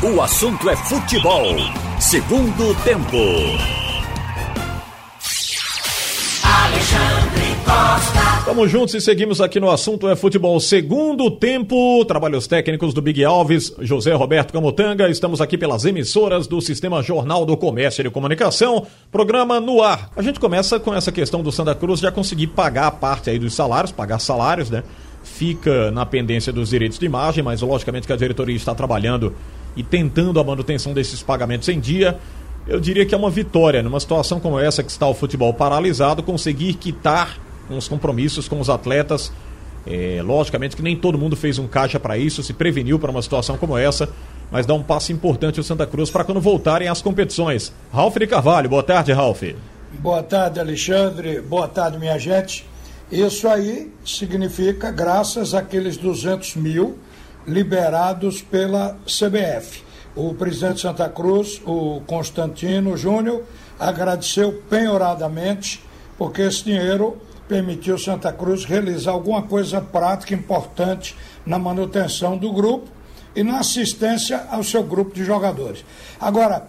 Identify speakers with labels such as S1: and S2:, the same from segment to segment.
S1: O assunto é futebol. Segundo tempo.
S2: Alexandre Costa.
S3: Estamos juntos e seguimos aqui no assunto é futebol. Segundo tempo, trabalhos técnicos do Big Alves, José Roberto Camutanga. Estamos aqui pelas emissoras do Sistema Jornal do Comércio e Comunicação. Programa no ar. A gente começa com essa questão do Santa Cruz já conseguir pagar a parte aí dos salários, pagar salários, né? Fica na pendência dos direitos de imagem, mas logicamente que a diretoria está trabalhando e tentando a manutenção desses pagamentos em dia. Eu diria que é uma vitória numa situação como essa que está o futebol paralisado, conseguir quitar uns compromissos com os atletas. É, logicamente que nem todo mundo fez um caixa para isso, se preveniu para uma situação como essa, mas dá um passo importante o Santa Cruz para quando voltarem às competições. Ralf de Carvalho, boa tarde, Ralf.
S4: Boa tarde, Alexandre. Boa tarde, minha gente. Isso aí significa graças àqueles 200 mil liberados pela CBF. O presidente de Santa Cruz, o Constantino Júnior, agradeceu penhoradamente, porque esse dinheiro permitiu Santa Cruz realizar alguma coisa prática importante na manutenção do grupo e na assistência ao seu grupo de jogadores. Agora,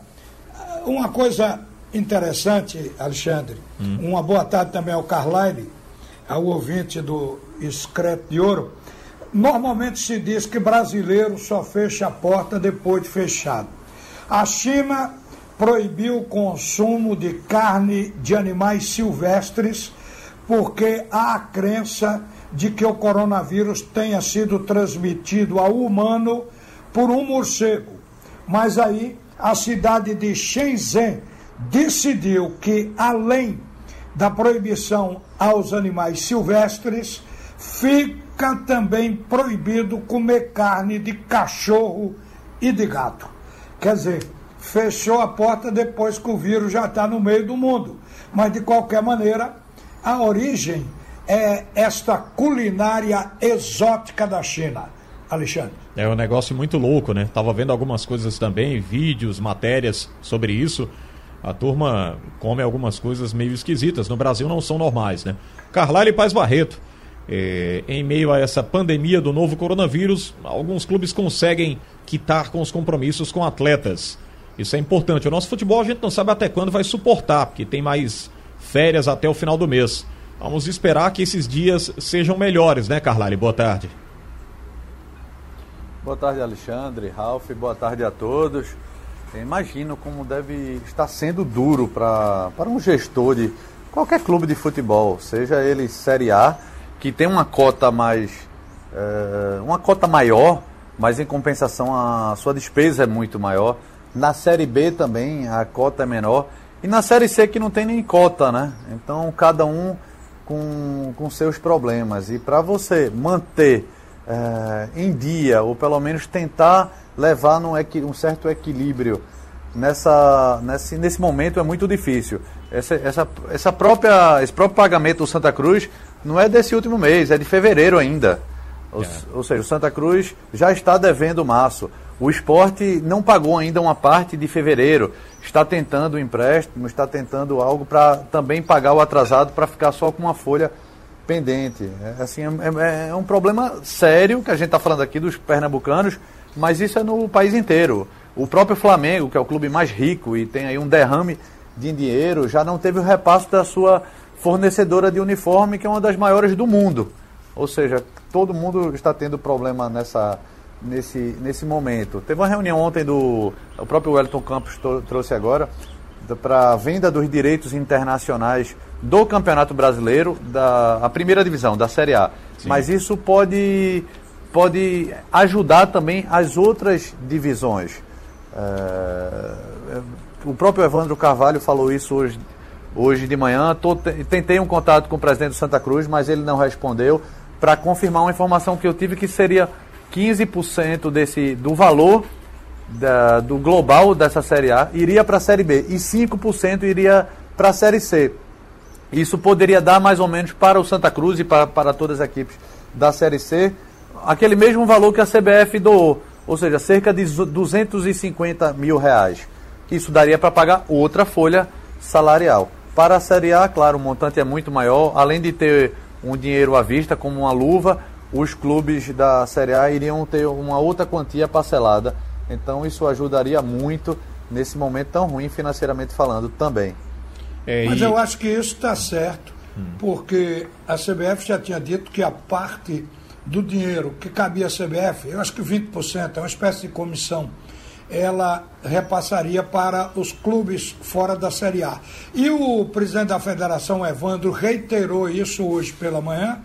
S4: uma coisa interessante, Alexandre, hum. uma boa tarde também ao Carlyle, ao ouvinte do Excreto de Ouro. Normalmente se diz que brasileiro só fecha a porta depois de fechado. A China proibiu o consumo de carne de animais silvestres porque há a crença de que o coronavírus tenha sido transmitido ao humano por um morcego. Mas aí a cidade de Shenzhen decidiu que, além da proibição aos animais silvestres, fica também proibido comer carne de cachorro e de gato. Quer dizer, fechou a porta depois que o vírus já está no meio do mundo. Mas, de qualquer maneira, a origem é esta culinária exótica da China. Alexandre.
S3: É um negócio muito louco, né? Tava vendo algumas coisas também, vídeos, matérias sobre isso. A turma come algumas coisas meio esquisitas. No Brasil não são normais, né? Carlyle Paz Barreto é, em meio a essa pandemia do novo coronavírus, alguns clubes conseguem quitar com os compromissos com atletas. Isso é importante. O nosso futebol a gente não sabe até quando vai suportar, porque tem mais férias até o final do mês. Vamos esperar que esses dias sejam melhores, né, Carlyle? Boa tarde.
S5: Boa tarde, Alexandre, Ralf, boa tarde a todos. Eu imagino como deve estar sendo duro para um gestor de qualquer clube de futebol, seja ele Série A que tem uma cota mais. É, uma cota maior, mas em compensação a sua despesa é muito maior. Na Série B também a cota é menor. E na Série C que não tem nem cota, né? Então cada um com, com seus problemas. E para você manter é, em dia, ou pelo menos tentar levar num, um certo equilíbrio nessa, nesse, nesse momento é muito difícil. Essa, essa, essa própria, esse próprio pagamento do Santa Cruz não é desse último mês, é de fevereiro ainda. Ou, é. ou, seja, o Santa Cruz já está devendo março. O esporte não pagou ainda uma parte de fevereiro. Está tentando o empréstimo, está tentando algo para também pagar o atrasado para ficar só com uma folha pendente. É, assim, é, é, é um problema sério que a gente está falando aqui dos pernambucanos, mas isso é no país inteiro. O próprio Flamengo, que é o clube mais rico e tem aí um derrame de dinheiro, já não teve o repasse da sua fornecedora de uniforme, que é uma das maiores do mundo. Ou seja, todo mundo está tendo problema nessa, nesse, nesse momento. Teve uma reunião ontem do. O próprio Wellington Campos trouxe agora para a venda dos direitos internacionais do Campeonato Brasileiro, da a primeira divisão, da Série A. Sim. Mas isso pode, pode ajudar também as outras divisões. É, o próprio Evandro Carvalho falou isso hoje hoje de manhã. Tô, tentei um contato com o presidente do Santa Cruz, mas ele não respondeu para confirmar uma informação que eu tive que seria 15% desse, do valor da, do global dessa Série A iria para a Série B e 5% iria para a Série C. Isso poderia dar mais ou menos para o Santa Cruz e para, para todas as equipes da Série C aquele mesmo valor que a CBF doou, ou seja, cerca de 250 mil reais. Isso daria para pagar outra folha salarial. Para a Série A, claro, o montante é muito maior. Além de ter um dinheiro à vista, como uma luva, os clubes da Série A iriam ter uma outra quantia parcelada Então isso ajudaria muito nesse momento tão ruim financeiramente falando também.
S4: É, Mas eu acho que isso está certo, hum. porque a CBF já tinha dito que a parte do dinheiro que cabia à CBF, eu acho que 20%, é uma espécie de comissão, ela repassaria para os clubes fora da Série A. E o presidente da federação, Evandro, reiterou isso hoje pela manhã,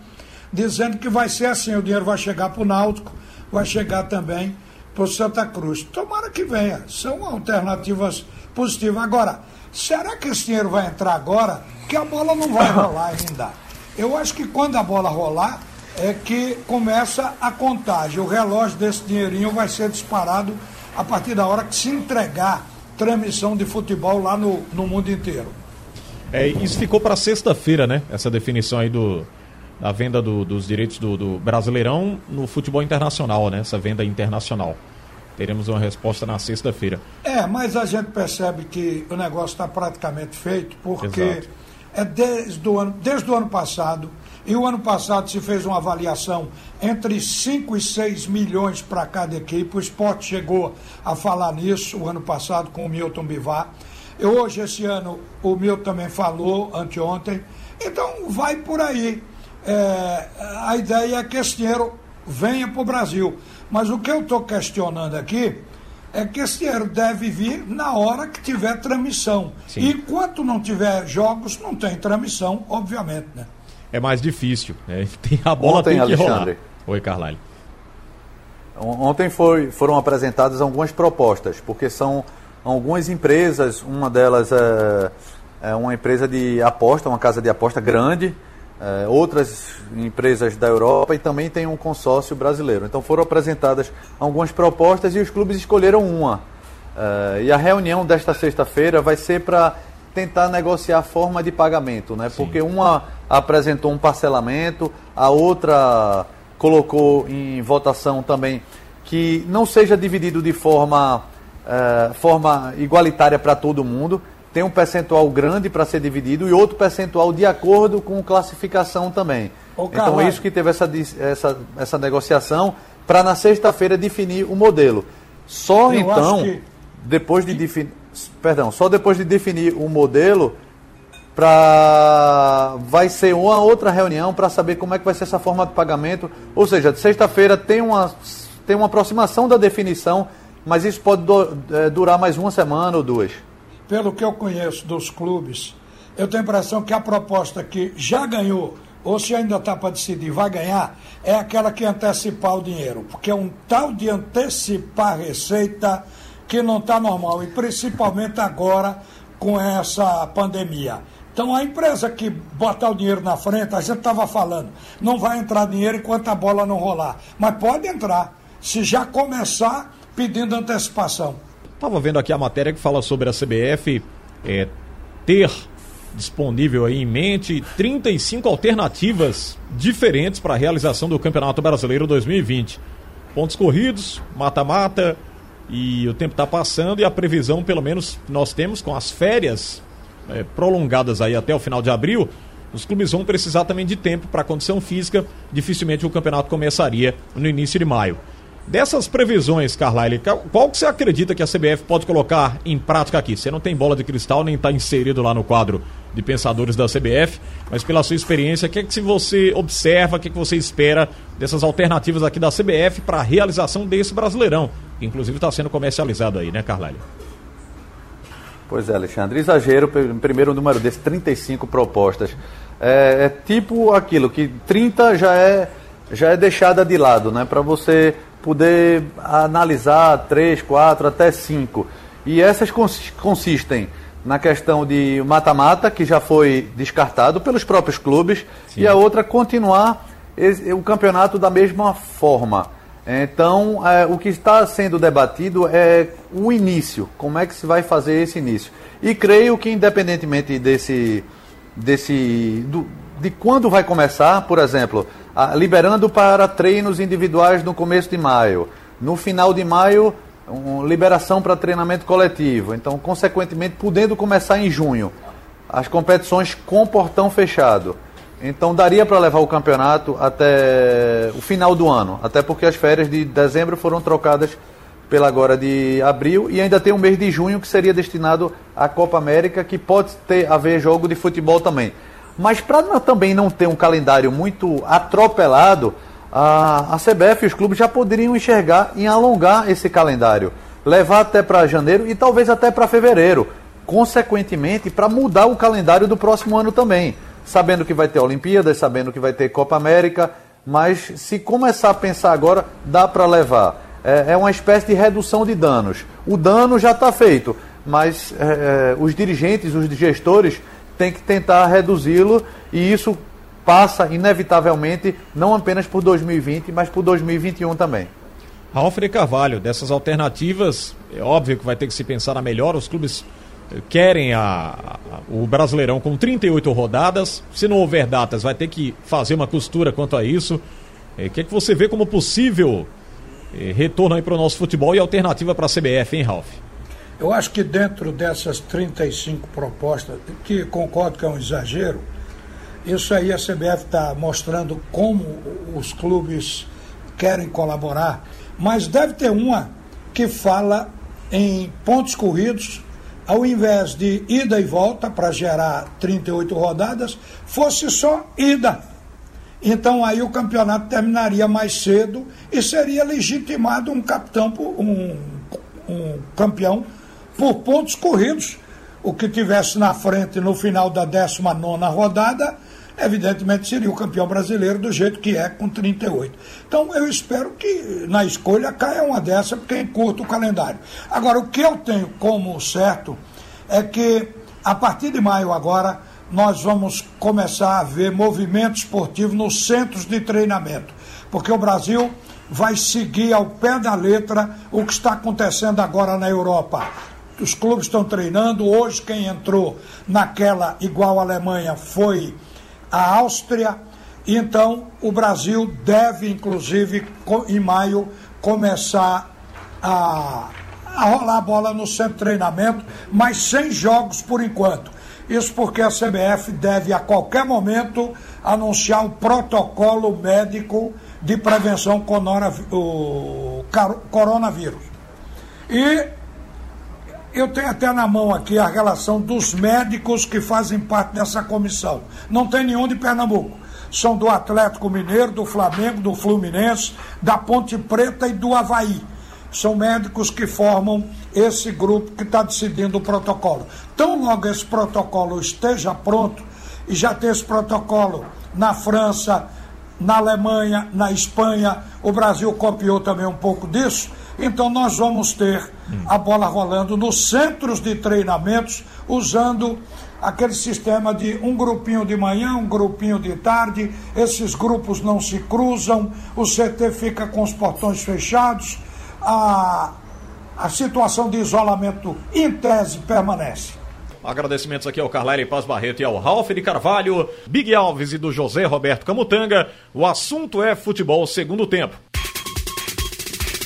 S4: dizendo que vai ser assim: o dinheiro vai chegar para o Náutico, vai chegar também para o Santa Cruz. Tomara que venha, são alternativas positivas. Agora, será que esse dinheiro vai entrar agora? Que a bola não vai rolar ainda. Eu acho que quando a bola rolar, é que começa a contagem. O relógio desse dinheirinho vai ser disparado a partir da hora que se entregar transmissão de futebol lá no, no mundo inteiro.
S3: É, isso ficou para sexta-feira, né? Essa definição aí do, da venda do, dos direitos do, do, Brasileirão no futebol internacional, né? Essa venda internacional. Teremos uma resposta na sexta-feira.
S4: É, mas a gente percebe que o negócio está praticamente feito, porque Exato. é desde o, ano, desde o ano passado e o ano passado se fez uma avaliação entre 5 e 6 milhões para cada equipe. O esporte chegou a falar nisso o ano passado com o Milton Bivar. E hoje, esse ano, o Milton também falou, anteontem. Então, vai por aí. É, a ideia é que esse dinheiro venha para o Brasil. Mas o que eu estou questionando aqui é que esse dinheiro deve vir na hora que tiver transmissão. Sim. E enquanto não tiver jogos, não tem transmissão, obviamente, né?
S3: É mais difícil. Né? Tem, a bola Ontem, tem que Alexandre, rolar. Oi, Carlyle.
S5: Ontem foi, foram apresentadas algumas propostas, porque são algumas empresas, uma delas é, é uma empresa de aposta, uma casa de aposta grande, é, outras empresas da Europa e também tem um consórcio brasileiro. Então foram apresentadas algumas propostas e os clubes escolheram uma. É, e a reunião desta sexta-feira vai ser para tentar negociar a forma de pagamento, né? Sim. Porque uma apresentou um parcelamento, a outra colocou em votação também que não seja dividido de forma, uh, forma igualitária para todo mundo. Tem um percentual grande para ser dividido e outro percentual de acordo com classificação também. Ô, então, é isso que teve essa, essa, essa negociação para na sexta-feira definir o modelo. Só Eu então, que... depois de definir perdão, só depois de definir o modelo, para vai ser uma outra reunião para saber como é que vai ser essa forma de pagamento. Ou seja, sexta-feira tem uma, tem uma aproximação da definição, mas isso pode do, é, durar mais uma semana ou duas.
S4: Pelo que eu conheço dos clubes, eu tenho a impressão que a proposta que já ganhou, ou se ainda está para decidir, vai ganhar, é aquela que antecipar o dinheiro. Porque é um tal de antecipar receita que não está normal, e principalmente agora com essa pandemia. Então a empresa que botar o dinheiro na frente, a gente estava falando, não vai entrar dinheiro enquanto a bola não rolar. Mas pode entrar, se já começar pedindo antecipação.
S3: Estava vendo aqui a matéria que fala sobre a CBF é, ter disponível aí em mente 35 alternativas diferentes para a realização do Campeonato Brasileiro 2020. Pontos corridos, mata-mata, e o tempo está passando e a previsão, pelo menos, nós temos com as férias é, prolongadas aí até o final de abril, os clubes vão precisar também de tempo para condição física. Dificilmente o campeonato começaria no início de maio. Dessas previsões, Carlyle, qual que você acredita que a CBF pode colocar em prática aqui? Você não tem bola de cristal, nem está inserido lá no quadro de pensadores da CBF, mas pela sua experiência, o que é que você observa, o que, é que você espera dessas alternativas aqui da CBF para a realização desse Brasileirão, que inclusive está sendo comercializado aí, né, Carlyle?
S5: Pois é, Alexandre, exagero, primeiro número desse, 35 propostas. É, é tipo aquilo, que 30 já é, já é deixada de lado, né, para você poder analisar 3, 4, até 5. E essas consistem na questão de mata-mata, que já foi descartado pelos próprios clubes, Sim. e a outra continuar o campeonato da mesma forma. Então, é, o que está sendo debatido é o início, como é que se vai fazer esse início. E creio que, independentemente desse, desse do, de quando vai começar, por exemplo, a, liberando para treinos individuais no começo de maio, no final de maio uma liberação para treinamento coletivo. Então, consequentemente, podendo começar em junho as competições com portão fechado. Então, daria para levar o campeonato até o final do ano, até porque as férias de dezembro foram trocadas pela agora de abril e ainda tem o mês de junho que seria destinado à Copa América, que pode ter haver jogo de futebol também. Mas para também não ter um calendário muito atropelado, a, a CBF e os clubes já poderiam enxergar em alongar esse calendário, levar até para janeiro e talvez até para fevereiro, consequentemente para mudar o calendário do próximo ano também, sabendo que vai ter Olimpíadas, sabendo que vai ter Copa América, mas se começar a pensar agora, dá para levar é, é uma espécie de redução de danos. O dano já está feito, mas é, é, os dirigentes, os gestores, têm que tentar reduzi-lo e isso passa, inevitavelmente, não apenas por 2020, mas por 2021 também.
S3: Alfred Carvalho, dessas alternativas, é óbvio que vai ter que se pensar na melhor, os clubes querem a, a, o Brasileirão com 38 rodadas, se não houver datas vai ter que fazer uma costura quanto a isso. O que, é que você vê como possível retorno aí para o nosso futebol e alternativa para a CBF, hein, Ralf?
S4: Eu acho que dentro dessas 35 propostas, que concordo que é um exagero, isso aí a CBF está mostrando como os clubes querem colaborar, mas deve ter uma que fala em pontos corridos, ao invés de ida e volta para gerar 38 rodadas, fosse só ida então aí o campeonato terminaria mais cedo e seria legitimado um capitão, um, um campeão por pontos corridos. O que tivesse na frente no final da 19 rodada, evidentemente seria o campeão brasileiro do jeito que é, com 38. Então eu espero que na escolha caia uma dessa, porque encurta o calendário. Agora, o que eu tenho como certo é que a partir de maio agora nós vamos começar a ver movimento esportivo nos centros de treinamento, porque o Brasil vai seguir ao pé da letra o que está acontecendo agora na Europa. Os clubes estão treinando. Hoje, quem entrou naquela igual à Alemanha foi a Áustria. Então, o Brasil deve, inclusive, em maio, começar a, a rolar a bola no centro de treinamento, mas sem jogos por enquanto. Isso porque a CBF deve a qualquer momento anunciar um protocolo médico de prevenção do coronavírus. E eu tenho até na mão aqui a relação dos médicos que fazem parte dessa comissão. Não tem nenhum de Pernambuco. São do Atlético Mineiro, do Flamengo, do Fluminense, da Ponte Preta e do Havaí são médicos que formam esse grupo que está decidindo o protocolo. Tão logo esse protocolo esteja pronto, e já tem esse protocolo na França, na Alemanha, na Espanha, o Brasil copiou também um pouco disso, então nós vamos ter a bola rolando nos centros de treinamentos, usando aquele sistema de um grupinho de manhã, um grupinho de tarde, esses grupos não se cruzam, o CT fica com os portões fechados, a, a situação de isolamento em tese permanece.
S3: Agradecimentos aqui ao Carlyle Paz Barreto e ao Ralf de Carvalho, Big Alves e do José Roberto Camutanga. O assunto é futebol segundo tempo.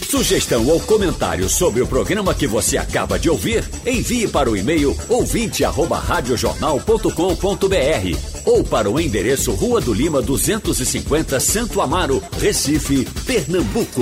S1: Sugestão ou comentário sobre o programa que você acaba de ouvir, envie para o e-mail ouvinte@radiojornal.com.br ou para o endereço Rua do Lima 250, Santo Amaro, Recife, Pernambuco.